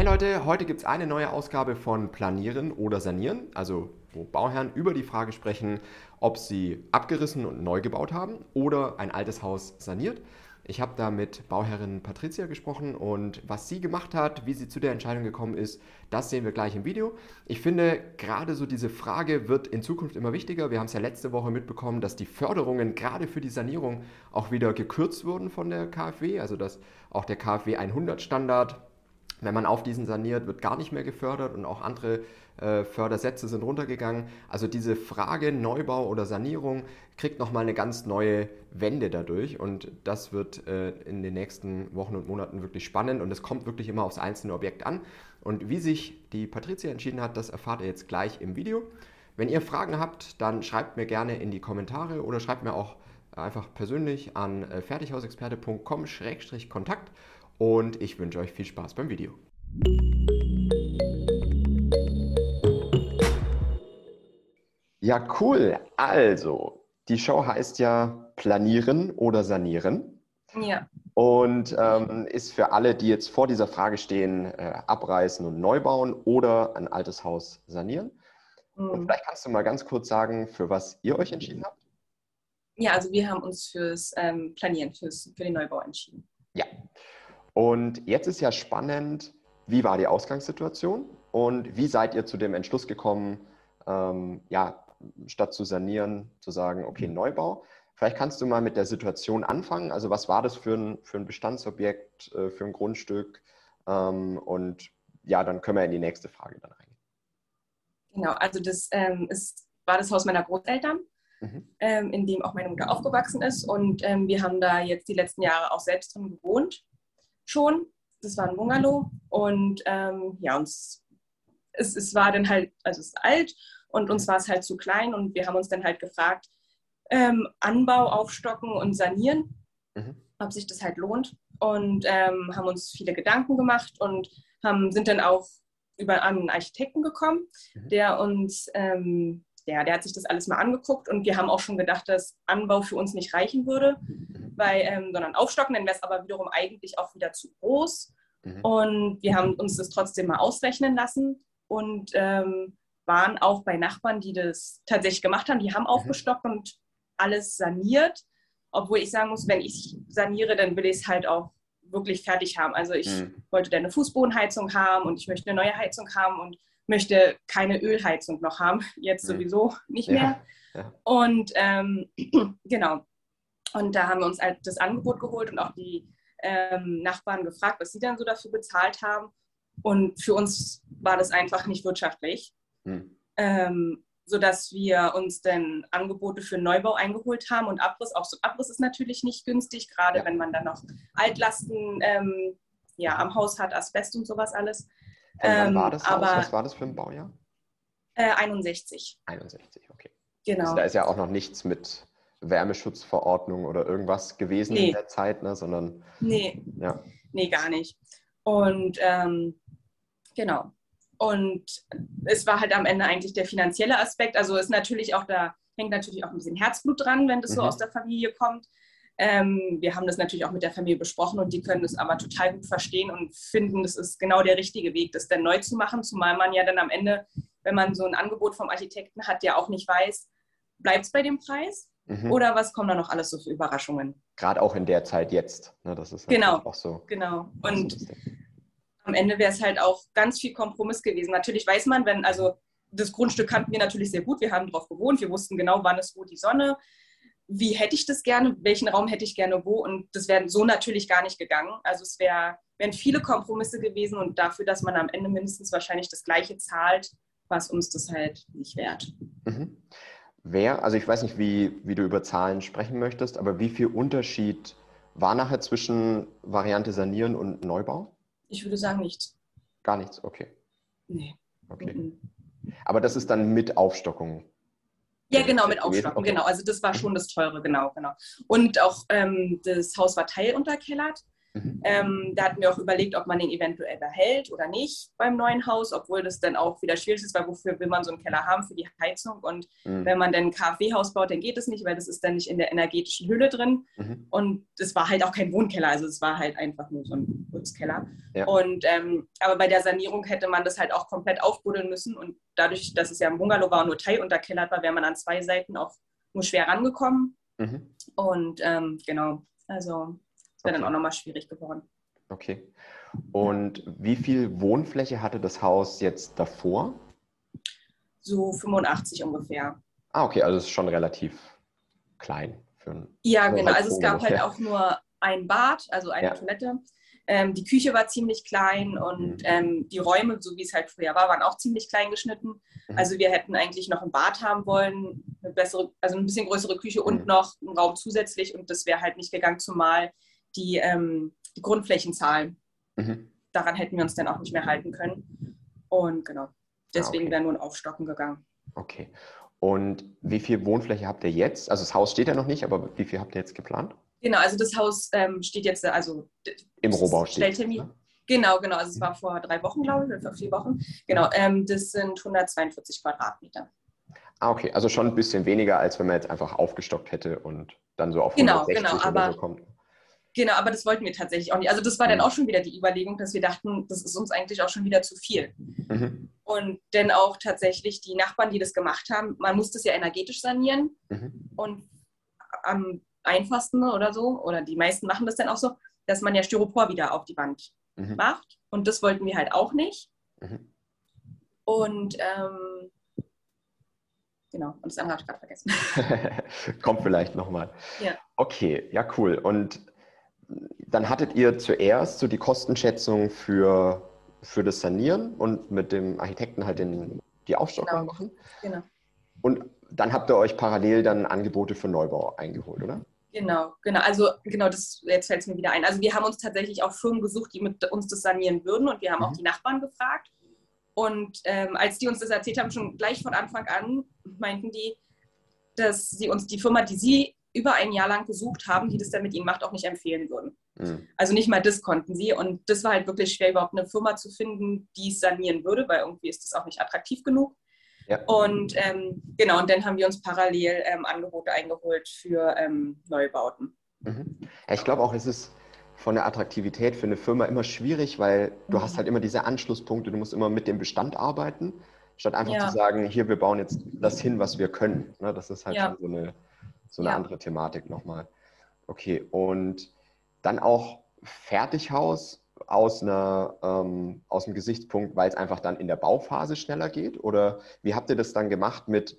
Hey Leute, heute gibt es eine neue Ausgabe von Planieren oder Sanieren, also wo Bauherren über die Frage sprechen, ob sie abgerissen und neu gebaut haben oder ein altes Haus saniert. Ich habe da mit Bauherrin Patricia gesprochen und was sie gemacht hat, wie sie zu der Entscheidung gekommen ist, das sehen wir gleich im Video. Ich finde, gerade so diese Frage wird in Zukunft immer wichtiger. Wir haben es ja letzte Woche mitbekommen, dass die Förderungen gerade für die Sanierung auch wieder gekürzt wurden von der KfW, also dass auch der KfW 100 Standard wenn man auf diesen saniert, wird gar nicht mehr gefördert und auch andere äh, Fördersätze sind runtergegangen. Also diese Frage Neubau oder Sanierung kriegt nochmal eine ganz neue Wende dadurch und das wird äh, in den nächsten Wochen und Monaten wirklich spannend und es kommt wirklich immer aufs einzelne Objekt an. Und wie sich die Patricia entschieden hat, das erfahrt ihr jetzt gleich im Video. Wenn ihr Fragen habt, dann schreibt mir gerne in die Kommentare oder schreibt mir auch einfach persönlich an äh, fertighausexperte.com-kontakt und ich wünsche euch viel Spaß beim Video. Ja, cool. Also, die Show heißt ja Planieren oder Sanieren. Ja. Und ähm, ist für alle, die jetzt vor dieser Frage stehen, äh, abreißen und neu bauen oder ein altes Haus sanieren. Mhm. Und vielleicht kannst du mal ganz kurz sagen, für was ihr euch entschieden habt. Ja, also wir haben uns fürs ähm, Planieren, fürs, für den Neubau entschieden. Ja. Und jetzt ist ja spannend, wie war die Ausgangssituation und wie seid ihr zu dem Entschluss gekommen, ähm, ja, statt zu sanieren, zu sagen, okay, Neubau. Vielleicht kannst du mal mit der Situation anfangen. Also was war das für ein, für ein Bestandsobjekt, äh, für ein Grundstück? Ähm, und ja, dann können wir in die nächste Frage dann reingehen. Genau, also das ähm, ist, war das Haus meiner Großeltern, mhm. ähm, in dem auch meine Mutter aufgewachsen ist. Und ähm, wir haben da jetzt die letzten Jahre auch selbst drin gewohnt schon. Das war ein Bungalow und ähm, ja, uns, es, es war dann halt, also es ist alt und uns war es halt zu klein und wir haben uns dann halt gefragt, ähm, Anbau aufstocken und sanieren, mhm. ob sich das halt lohnt und ähm, haben uns viele Gedanken gemacht und haben, sind dann auch über einen Architekten gekommen, mhm. der uns ähm, der, der hat sich das alles mal angeguckt und wir haben auch schon gedacht, dass Anbau für uns nicht reichen würde, weil, ähm, sondern aufstocken, dann wäre es aber wiederum eigentlich auch wieder zu groß. Mhm. Und wir haben uns das trotzdem mal ausrechnen lassen und ähm, waren auch bei Nachbarn, die das tatsächlich gemacht haben. Die haben mhm. aufgestockt und alles saniert. Obwohl ich sagen muss, wenn ich saniere, dann will ich es halt auch wirklich fertig haben. Also ich mhm. wollte dann eine Fußbodenheizung haben und ich möchte eine neue Heizung haben und möchte keine Ölheizung noch haben, jetzt mhm. sowieso nicht mehr. Ja, ja. Und ähm, genau. Und da haben wir uns halt das Angebot geholt und auch die ähm, Nachbarn gefragt, was sie dann so dafür bezahlt haben. Und für uns war das einfach nicht wirtschaftlich, mhm. ähm, sodass wir uns dann Angebote für Neubau eingeholt haben und Abriss. Auch so Abriss ist natürlich nicht günstig, gerade ja. wenn man dann noch Altlasten ähm, ja, am Haus hat, Asbest und sowas alles. Ähm, war das aber, Was war das für ein Baujahr? Äh, 61. 61, okay. Genau. Also da ist ja auch noch nichts mit Wärmeschutzverordnung oder irgendwas gewesen nee. in der Zeit, ne? sondern. Nee. Ja. Nee, gar nicht. Und ähm, genau. Und es war halt am Ende eigentlich der finanzielle Aspekt. Also ist natürlich auch da, hängt natürlich auch ein bisschen Herzblut dran, wenn das mhm. so aus der Familie kommt. Ähm, wir haben das natürlich auch mit der Familie besprochen und die können das aber total gut verstehen und finden, das ist genau der richtige Weg, das dann neu zu machen, zumal man ja dann am Ende, wenn man so ein Angebot vom Architekten hat, ja auch nicht weiß, bleibt es bei dem Preis mhm. oder was kommen da noch alles so für Überraschungen? Gerade auch in der Zeit jetzt. Ne? Das ist genau, auch so. Genau. Und am Ende wäre es halt auch ganz viel Kompromiss gewesen. Natürlich weiß man, wenn, also das Grundstück kannten wir natürlich sehr gut. Wir haben drauf gewohnt. Wir wussten genau, wann ist wo die Sonne wie hätte ich das gerne, welchen Raum hätte ich gerne wo und das wäre so natürlich gar nicht gegangen. Also es wär, wären viele Kompromisse gewesen und dafür, dass man am Ende mindestens wahrscheinlich das gleiche zahlt, war es uns das halt nicht wert. Mhm. Wer, also ich weiß nicht, wie, wie du über Zahlen sprechen möchtest, aber wie viel Unterschied war nachher zwischen Variante Sanieren und Neubau? Ich würde sagen nichts. Gar nichts, okay. Nee. Okay. Mhm. Aber das ist dann mit Aufstockung ja, genau, mit Aufstocken, genau. Also das war schon das Teure, genau, genau. Und auch ähm, das Haus war teilunterkellert. Mhm. Ähm, da hatten wir auch überlegt, ob man den eventuell behält oder nicht beim neuen Haus, obwohl das dann auch wieder schwierig ist, weil wofür will man so einen Keller haben? Für die Heizung. Und mhm. wenn man dann ein KfW-Haus baut, dann geht es nicht, weil das ist dann nicht in der energetischen Hülle drin. Mhm. Und es war halt auch kein Wohnkeller, also es war halt einfach nur so ein Putzkeller. Ja. Und ähm, aber bei der Sanierung hätte man das halt auch komplett aufbuddeln müssen. Und dadurch, dass es ja ein Bungalow war und nur teilunterkellert war, wäre man an zwei Seiten auch nur schwer rangekommen. Mhm. Und ähm, genau, also es wäre okay. dann auch nochmal schwierig geworden. Okay. Und wie viel Wohnfläche hatte das Haus jetzt davor? So 85 ungefähr. Ah, okay, also es ist schon relativ klein für ein Ja, genau. Also es gab halt auch nur ein Bad, also eine ja. Toilette. Ähm, die Küche war ziemlich klein und mhm. ähm, die Räume, so wie es halt früher war, waren auch ziemlich klein geschnitten. Mhm. Also wir hätten eigentlich noch ein Bad haben wollen, eine bessere, also ein bisschen größere Küche mhm. und noch einen Raum zusätzlich und das wäre halt nicht gegangen, zumal die, ähm, die Grundflächenzahlen. Mhm. Daran hätten wir uns dann auch nicht mehr halten können. Und genau, deswegen ah, okay. wäre nur ein Aufstocken gegangen. Okay. Und wie viel Wohnfläche habt ihr jetzt? Also das Haus steht ja noch nicht, aber wie viel habt ihr jetzt geplant? Genau, also das Haus ähm, steht jetzt, also im Rohbau steht. Ne? Genau, genau. Also es war vor drei Wochen, glaube ich, oder vor vier Wochen. Genau, ähm, das sind 142 Quadratmeter. Ah, okay. Also schon ein bisschen weniger, als wenn man jetzt einfach aufgestockt hätte und dann so auf genau, 160 genau, aber, so kommt. Genau, aber das wollten wir tatsächlich auch nicht. Also das war dann mhm. auch schon wieder die Überlegung, dass wir dachten, das ist uns eigentlich auch schon wieder zu viel. Mhm. Und dann auch tatsächlich die Nachbarn, die das gemacht haben, man muss das ja energetisch sanieren. Mhm. Und am einfachsten oder so, oder die meisten machen das dann auch so, dass man ja Styropor wieder auf die Wand mhm. macht. Und das wollten wir halt auch nicht. Mhm. Und ähm, genau, und das andere habe ich gerade vergessen. Kommt vielleicht nochmal. Ja. Okay, ja, cool. Und dann hattet ihr zuerst so die Kostenschätzung für, für das Sanieren und mit dem Architekten halt den, die Aufstockung genau. machen. Genau. Und dann habt ihr euch parallel dann Angebote für Neubau eingeholt, oder? Genau, genau. Also genau, das jetzt fällt es mir wieder ein. Also wir haben uns tatsächlich auch Firmen gesucht, die mit uns das sanieren würden und wir haben mhm. auch die Nachbarn gefragt. Und ähm, als die uns das erzählt haben, schon gleich von Anfang an, meinten die, dass sie uns die Firma, die sie über ein Jahr lang gesucht haben, die das dann mit ihnen macht, auch nicht empfehlen würden. Mhm. Also nicht mal das konnten sie. Und das war halt wirklich schwer, überhaupt eine Firma zu finden, die es sanieren würde, weil irgendwie ist das auch nicht attraktiv genug. Ja. Und ähm, genau, und dann haben wir uns parallel ähm, Angebote eingeholt für ähm, Neubauten. Mhm. Ja, ich glaube auch, es ist von der Attraktivität für eine Firma immer schwierig, weil du mhm. hast halt immer diese Anschlusspunkte, du musst immer mit dem Bestand arbeiten, statt einfach ja. zu sagen, hier, wir bauen jetzt das hin, was wir können. Ne, das ist halt ja. schon so eine, so eine andere Thematik nochmal. Okay, und dann auch Fertighaus aus, einer, ähm, aus dem Gesichtspunkt, weil es einfach dann in der Bauphase schneller geht? Oder wie habt ihr das dann gemacht mit,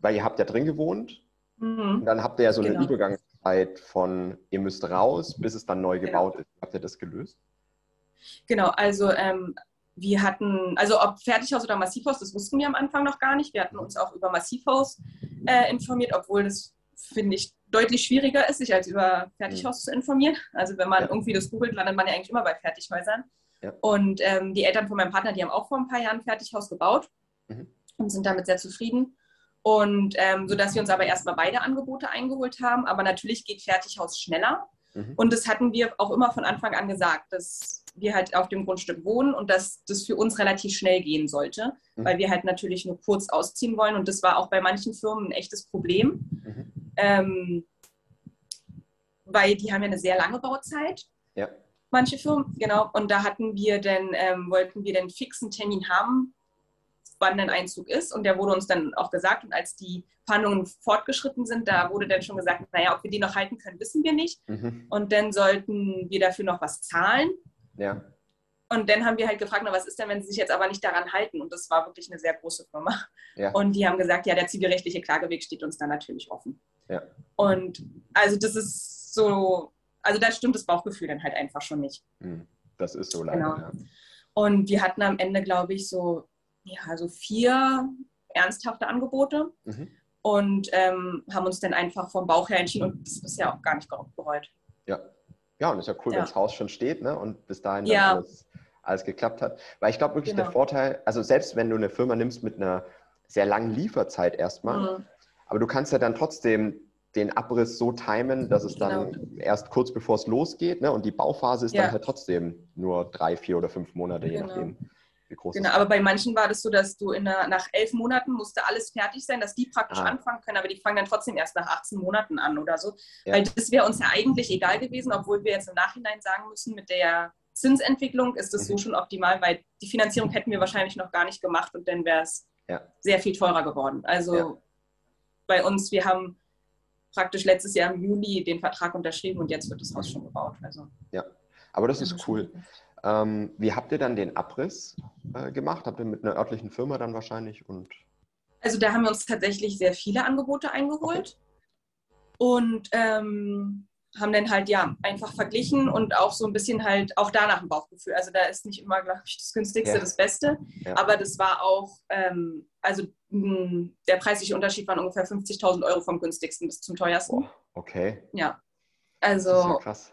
weil ihr habt ja drin gewohnt mhm. und dann habt ihr ja so genau. eine Übergangszeit von, ihr müsst raus, bis es dann neu genau. gebaut genau. ist. Habt ihr das gelöst? Genau, also ähm, wir hatten, also ob Fertighaus oder Massivhaus, das wussten wir am Anfang noch gar nicht. Wir hatten uns auch über Massivhaus äh, informiert, obwohl das, finde ich, deutlich schwieriger ist, sich als über Fertighaus mhm. zu informieren. Also wenn man ja. irgendwie das googelt, landet man ja eigentlich immer bei Fertighäusern. Ja. Und ähm, die Eltern von meinem Partner, die haben auch vor ein paar Jahren ein Fertighaus gebaut mhm. und sind damit sehr zufrieden. Und ähm, sodass wir uns aber erstmal beide Angebote eingeholt haben. Aber natürlich geht Fertighaus schneller. Mhm. Und das hatten wir auch immer von Anfang an gesagt, dass wir halt auf dem Grundstück wohnen und dass das für uns relativ schnell gehen sollte, mhm. weil wir halt natürlich nur kurz ausziehen wollen. Und das war auch bei manchen Firmen ein echtes Problem. Mhm. Ähm, weil die haben ja eine sehr lange Bauzeit. Ja. Manche Firmen, genau. Und da hatten wir dann, ähm, wollten wir den fixen Termin haben, wann ein Einzug ist. Und der wurde uns dann auch gesagt. Und als die Verhandlungen fortgeschritten sind, da wurde dann schon gesagt, naja, ob wir die noch halten können, wissen wir nicht. Mhm. Und dann sollten wir dafür noch was zahlen. Ja. Und dann haben wir halt gefragt, na, was ist denn, wenn sie sich jetzt aber nicht daran halten? Und das war wirklich eine sehr große Firma. Ja. Und die haben gesagt, ja, der zivilrechtliche Klageweg steht uns dann natürlich offen. Ja. Und also das ist so, also da stimmt das Bauchgefühl dann halt einfach schon nicht. Hm, das ist so leider. Genau. Ja. Und wir hatten am Ende, glaube ich, so, ja, so vier ernsthafte Angebote mhm. und ähm, haben uns dann einfach vom Bauch her entschieden und das ist ja auch gar nicht bereut. Ja. Ja, und ist ja cool, ja. wenn das Haus schon steht ne? und bis dahin ja. alles, alles geklappt hat. Weil ich glaube wirklich, genau. der Vorteil, also selbst wenn du eine Firma nimmst mit einer sehr langen Lieferzeit erstmal, mhm. Aber du kannst ja dann trotzdem den Abriss so timen, dass es dann genau. erst kurz bevor es losgeht. Ne? Und die Bauphase ist ja. dann halt trotzdem nur drei, vier oder fünf Monate, je genau. nachdem. Wie groß genau, aber bei manchen war das so, dass du der, nach elf Monaten musste alles fertig sein, dass die praktisch ah. anfangen können, aber die fangen dann trotzdem erst nach 18 Monaten an oder so. Ja. Weil das wäre uns ja eigentlich egal gewesen, obwohl wir jetzt im Nachhinein sagen müssen, mit der Zinsentwicklung ist das mhm. so schon optimal, weil die Finanzierung hätten wir wahrscheinlich noch gar nicht gemacht und dann wäre es ja. sehr viel teurer geworden. Also. Bei uns, wir haben praktisch letztes Jahr im Juli den Vertrag unterschrieben und jetzt wird das Haus schon gebaut. Also, ja, aber das ist cool. Ähm, wie habt ihr dann den Abriss äh, gemacht? Habt ihr mit einer örtlichen Firma dann wahrscheinlich? Und also da haben wir uns tatsächlich sehr viele Angebote eingeholt. Okay. Und ähm, haben dann halt ja einfach verglichen und auch so ein bisschen halt auch danach ein Bauchgefühl. Also da ist nicht immer, glaube ich, das günstigste ja. das Beste, ja. aber das war auch, ähm, also mh, der preisliche Unterschied waren ungefähr 50.000 Euro vom günstigsten bis zum teuersten. Oh, okay. Ja, also das ist ja krass.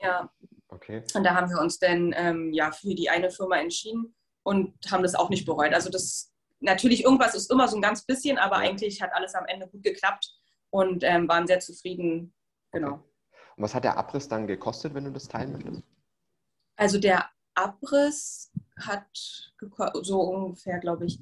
Ja. Okay. Und da haben wir uns dann ähm, ja für die eine Firma entschieden und haben das auch nicht bereut. Also das natürlich irgendwas ist immer so ein ganz bisschen, aber eigentlich hat alles am Ende gut geklappt und ähm, waren sehr zufrieden. Genau. Okay. Und was hat der Abriss dann gekostet, wenn du das teilen möchtest? Also der Abriss hat so ungefähr, glaube ich,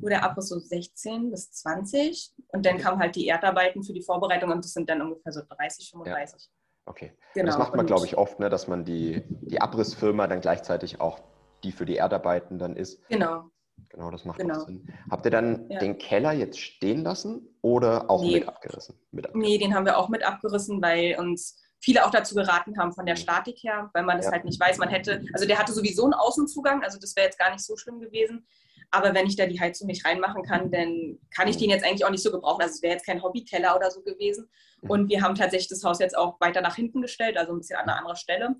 wo der Abriss so 16 bis 20 und dann kamen halt die Erdarbeiten für die Vorbereitung und das sind dann ungefähr so 30, 35. Ja. Okay. Genau. Das macht man, glaube ich, oft, ne, dass man die, die Abrissfirma dann gleichzeitig auch die für die Erdarbeiten dann ist. Genau. Genau, das macht genau. Sinn. Habt ihr dann ja. den Keller jetzt stehen lassen oder auch nee. mit, abgerissen? mit abgerissen? Nee, den haben wir auch mit abgerissen, weil uns viele auch dazu geraten haben von der mhm. Statik her, weil man das ja. halt nicht weiß. Man hätte, also der hatte sowieso einen Außenzugang, also das wäre jetzt gar nicht so schlimm gewesen. Aber wenn ich da die Heizung nicht reinmachen kann, dann kann ich mhm. den jetzt eigentlich auch nicht so gebrauchen. Also es wäre jetzt kein Hobbykeller oder so gewesen. Mhm. Und wir haben tatsächlich das Haus jetzt auch weiter nach hinten gestellt, also ein bisschen an einer anderen Stelle.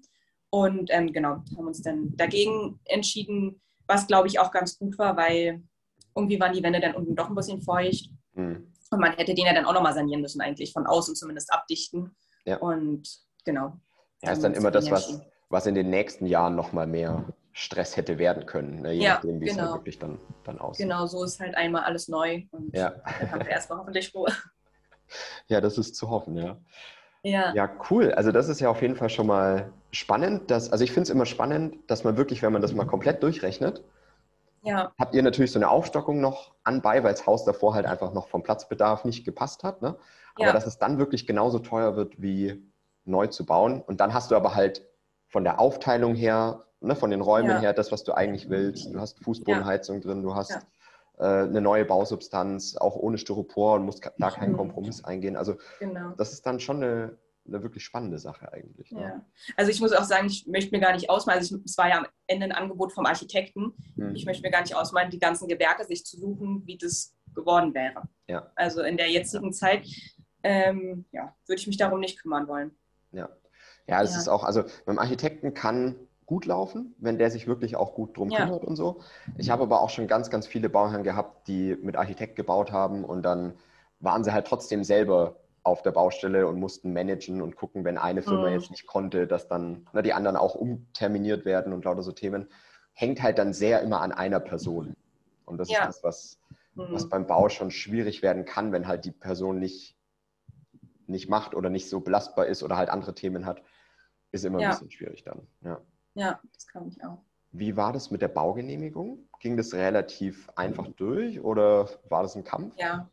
Und ähm, genau, haben uns dann dagegen entschieden, was glaube ich auch ganz gut war, weil irgendwie waren die Wände dann unten doch ein bisschen feucht. Mhm. Und man hätte den ja dann auch nochmal sanieren müssen, eigentlich von außen zumindest abdichten. Ja. Und genau. Ja, ist dann immer das, was, was in den nächsten Jahren nochmal mehr Stress hätte werden können, ne? je ja, nachdem, wie genau. es halt wirklich dann, dann aussieht. Genau, so ist halt einmal alles neu und ja. dann haben wir erstmal hoffentlich Ruhe. Ja, das ist zu hoffen, ja. Ja. ja, cool. Also das ist ja auf jeden Fall schon mal spannend. Dass, also ich finde es immer spannend, dass man wirklich, wenn man das mal komplett durchrechnet, ja. habt ihr natürlich so eine Aufstockung noch anbei, weil das Haus davor halt einfach noch vom Platzbedarf nicht gepasst hat. Ne? Aber ja. dass es dann wirklich genauso teuer wird, wie neu zu bauen. Und dann hast du aber halt von der Aufteilung her, ne, von den Räumen ja. her, das, was du eigentlich willst. Du hast Fußbodenheizung drin, du hast äh, eine neue Bausubstanz, auch ohne Styropor und musst da keinen mhm. Kompromiss eingehen. Also genau. das ist dann schon eine, eine wirklich spannende Sache eigentlich. Ne? Ja. Also ich muss auch sagen, ich möchte mir gar nicht ausmalen, also ich, es war ja am Ende ein Angebot vom Architekten, hm. ich möchte mir gar nicht ausmalen, die ganzen Gewerke sich zu suchen, wie das geworden wäre. Ja. Also in der jetzigen Zeit ähm, ja, würde ich mich darum nicht kümmern wollen. Ja, ja, es ja. ist auch, also beim Architekten kann gut laufen, wenn der sich wirklich auch gut drum ja. kümmert und so. Ich habe aber auch schon ganz, ganz viele Bauherren gehabt, die mit Architekt gebaut haben und dann waren sie halt trotzdem selber auf der Baustelle und mussten managen und gucken, wenn eine Firma mhm. jetzt nicht konnte, dass dann na, die anderen auch umterminiert werden und lauter so Themen. Hängt halt dann sehr immer an einer Person. Und das ja. ist das, was, mhm. was beim Bau schon schwierig werden kann, wenn halt die Person nicht, nicht macht oder nicht so belastbar ist oder halt andere Themen hat, ist immer ja. ein bisschen schwierig dann. Ja, ja das kann ich auch. Wie war das mit der Baugenehmigung? Ging das relativ einfach durch oder war das ein Kampf? Ja,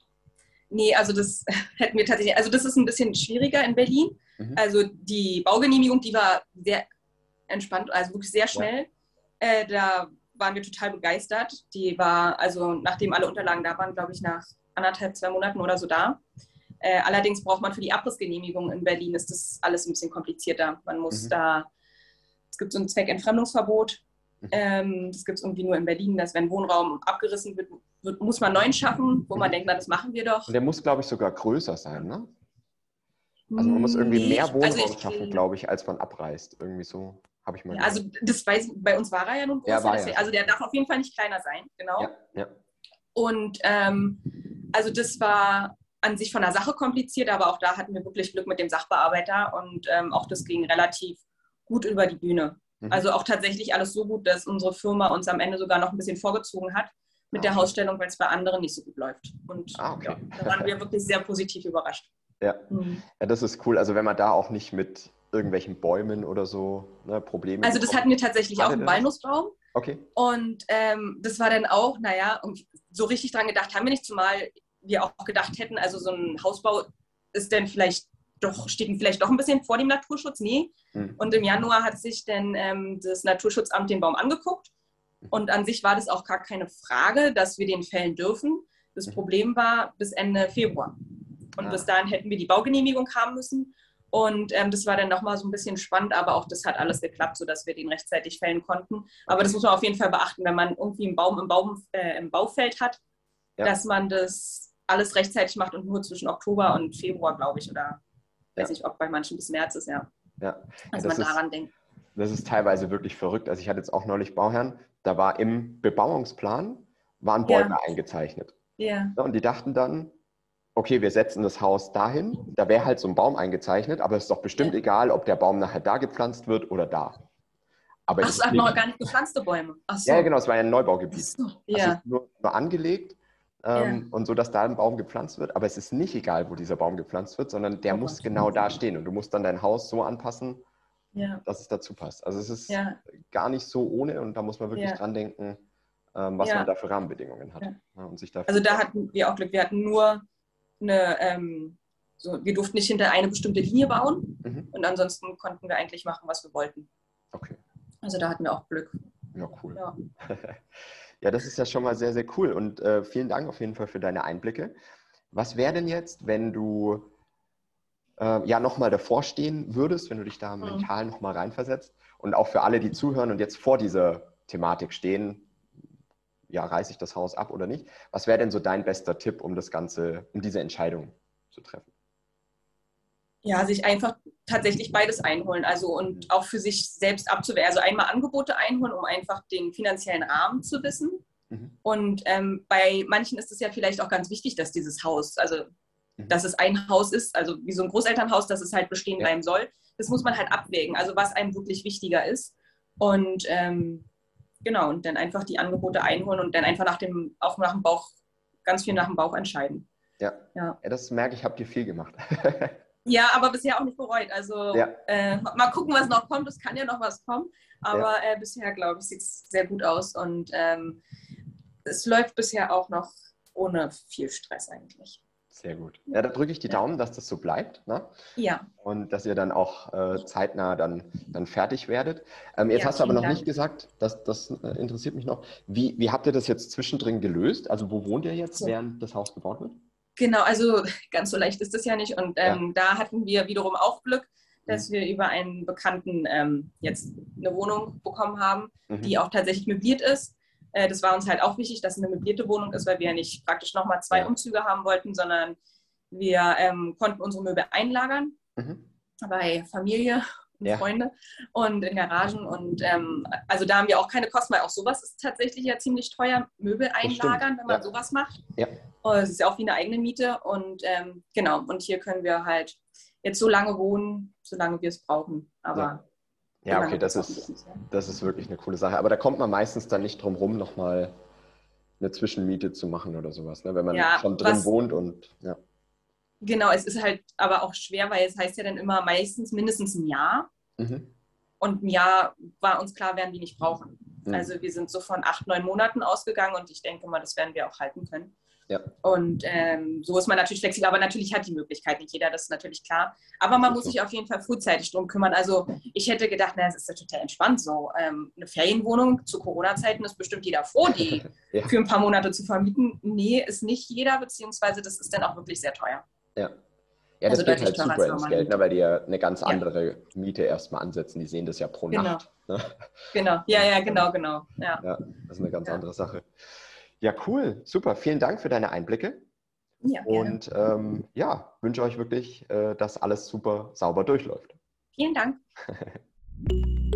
Nee, also das hätten wir tatsächlich, also das ist ein bisschen schwieriger in Berlin. Mhm. Also die Baugenehmigung, die war sehr entspannt, also wirklich sehr schnell. Ja. Äh, da waren wir total begeistert. Die war, also nachdem alle Unterlagen da waren, glaube ich, nach anderthalb, zwei Monaten oder so da. Äh, allerdings braucht man für die Abrissgenehmigung in Berlin, ist das alles ein bisschen komplizierter. Man muss mhm. da, es gibt so ein Zweckentfremdungsverbot. Ähm, das gibt es irgendwie nur in Berlin, dass wenn Wohnraum abgerissen wird, wird, muss man neuen schaffen, wo man mhm. denkt, na, das machen wir doch. Und der muss, glaube ich, sogar größer sein, ne? Also man muss irgendwie mehr Wohnraum also ich, schaffen, glaube ich, als man abreißt. Irgendwie so habe ich mal. Ja, also das weiß bei uns war er ja nun größer. Ja, ja. Also der darf auf jeden Fall nicht kleiner sein, genau. Und ähm, also das war an sich von der Sache kompliziert, aber auch da hatten wir wirklich Glück mit dem Sachbearbeiter und ähm, auch das ging relativ gut über die Bühne. Mhm. Also auch tatsächlich alles so gut, dass unsere Firma uns am Ende sogar noch ein bisschen vorgezogen hat mit ah, der Hausstellung, weil es bei anderen nicht so gut läuft. Und ah, okay. ja, da waren wir wirklich sehr positiv überrascht. Ja. Mhm. ja, das ist cool. Also wenn man da auch nicht mit irgendwelchen Bäumen oder so ne, Probleme Also das hatten wir tatsächlich auch im Walnussbaum. Okay. Und ähm, das war dann auch, naja, so richtig dran gedacht haben wir nicht, zumal wir auch gedacht hätten, also so ein Hausbau ist dann vielleicht doch, steht vielleicht doch ein bisschen vor dem Naturschutz. Nee. Mhm. Und im Januar hat sich dann ähm, das Naturschutzamt den Baum angeguckt. Hm. Und an sich war das auch gar keine Frage, dass wir den fällen dürfen. Das mhm. Problem war bis Ende Februar. Und ah. bis dahin hätten wir die Baugenehmigung haben müssen. Und ähm, das war dann nochmal so ein bisschen spannend, aber auch das hat alles geklappt, sodass wir den rechtzeitig fällen konnten. Aber das muss man auf jeden Fall beachten, wenn man irgendwie einen Baum im, Baum, äh, im Baufeld hat, ja. dass man das alles rechtzeitig macht und nur zwischen Oktober und Februar, glaube ich, oder ja. weiß nicht, ob bei manchen bis März ist, ja. Ja. Also man daran ist, denkt. Das ist teilweise wirklich verrückt. Also ich hatte jetzt auch neulich Bauherren, da war im Bebauungsplan, waren Bäume ja. eingezeichnet. Ja. Und die dachten dann, okay, wir setzen das Haus dahin, da wäre halt so ein Baum eingezeichnet, aber es ist doch bestimmt ja. egal, ob der Baum nachher da gepflanzt wird oder da. Aber Ach, es hat noch gar nicht gepflanzte Bäume. Ach so. Ja, genau, es war ja ein Neubaugebiet. So, ja. Also nur, nur angelegt ähm, ja. und so, dass da ein Baum gepflanzt wird. Aber es ist nicht egal, wo dieser Baum gepflanzt wird, sondern der oh, muss genau da stehen. Und du musst dann dein Haus so anpassen, ja. dass es dazu passt. Also es ist ja. gar nicht so ohne und da muss man wirklich dran denken, ähm, was man da für Rahmenbedingungen hat. Und sich also da hatten wir auch Glück. Wir hatten nur eine, ähm, so, wir durften nicht hinter eine bestimmte Linie bauen mhm. und ansonsten konnten wir eigentlich machen, was wir wollten. Okay. Also da hatten wir auch Glück. Ja, cool. Ja, das ist ja schon mal sehr, sehr cool und äh, vielen Dank auf jeden Fall für deine Einblicke. Was wäre denn jetzt, wenn du äh, ja nochmal davor stehen würdest, wenn du dich da mhm. mental nochmal reinversetzt und auch für alle, die zuhören und jetzt vor dieser Thematik stehen, ja, reiße ich das Haus ab oder nicht? Was wäre denn so dein bester Tipp, um das Ganze, um diese Entscheidung zu treffen? Ja, sich einfach tatsächlich beides einholen, also und mhm. auch für sich selbst abzuwehren. Also einmal Angebote einholen, um einfach den finanziellen Rahmen zu wissen. Mhm. Und ähm, bei manchen ist es ja vielleicht auch ganz wichtig, dass dieses Haus, also mhm. dass es ein Haus ist, also wie so ein Großelternhaus, dass es halt bestehen ja. bleiben soll. Das muss man halt abwägen, also was einem wirklich wichtiger ist. Und ähm, genau, und dann einfach die Angebote einholen und dann einfach nach dem, auch nach dem Bauch, ganz viel nach dem Bauch entscheiden. Ja, ja. ja das merke ich, habt ihr viel gemacht. ja, aber bisher auch nicht bereut. Also ja. äh, mal gucken, was noch kommt. Es kann ja noch was kommen. Aber ja. äh, bisher, glaube ich, sieht es sehr gut aus. Und ähm, es läuft bisher auch noch ohne viel Stress eigentlich. Sehr gut. Ja, da drücke ich die Daumen, dass das so bleibt. Ne? Ja. Und dass ihr dann auch äh, zeitnah dann, dann fertig werdet. Ähm, jetzt ja, hast du aber noch Dank. nicht gesagt, dass, das äh, interessiert mich noch. Wie, wie habt ihr das jetzt zwischendrin gelöst? Also wo wohnt ihr jetzt, so. während das Haus gebaut wird? Genau, also ganz so leicht ist das ja nicht. Und ähm, ja. da hatten wir wiederum auch Glück, dass mhm. wir über einen Bekannten ähm, jetzt eine Wohnung bekommen haben, mhm. die auch tatsächlich möbliert ist. Äh, das war uns halt auch wichtig, dass es eine möblierte Wohnung ist, weil wir ja nicht praktisch nochmal zwei ja. Umzüge haben wollten, sondern wir ähm, konnten unsere Möbel einlagern mhm. bei Familie ja. Freunde und in Garagen. Und ähm, also da haben wir auch keine Kosten, weil auch sowas ist tatsächlich ja ziemlich teuer, Möbel einlagern, wenn man ja. sowas macht. Ja. Es ist ja auch wie eine eigene Miete. Und ähm, genau, und hier können wir halt jetzt so lange wohnen, solange wir es brauchen. Aber ja, okay, das ist, das ist wirklich eine coole Sache. Aber da kommt man meistens dann nicht drum rum, nochmal eine Zwischenmiete zu machen oder sowas, ne? wenn man ja, schon drin wohnt und ja. Genau, es ist halt aber auch schwer, weil es heißt ja dann immer meistens mindestens ein Jahr. Mhm. Und ein Jahr war uns klar, werden die nicht brauchen. Mhm. Also wir sind so von acht, neun Monaten ausgegangen und ich denke mal, das werden wir auch halten können. Ja. Und ähm, so ist man natürlich flexibel, aber natürlich hat die Möglichkeit nicht jeder, das ist natürlich klar. Aber man muss sich auf jeden Fall frühzeitig drum kümmern. Also ich hätte gedacht, na, es ist ja total entspannt so. Ähm, eine Ferienwohnung zu Corona-Zeiten ist bestimmt jeder froh, die ja. für ein paar Monate zu vermieten. Nee, ist nicht jeder, beziehungsweise das ist dann auch wirklich sehr teuer. Ja. Ja, das also geht halt super ins Geld, ne, weil die ja eine ganz andere ja. Miete erstmal ansetzen. Die sehen das ja pro genau. Nacht. Ne? Genau, ja, ja, genau, genau. Ja, ja das ist eine ganz andere Sache. Ja, cool, super. Vielen Dank für deine Einblicke. Ja, Und ähm, ja, wünsche euch wirklich, äh, dass alles super sauber durchläuft. Vielen Dank.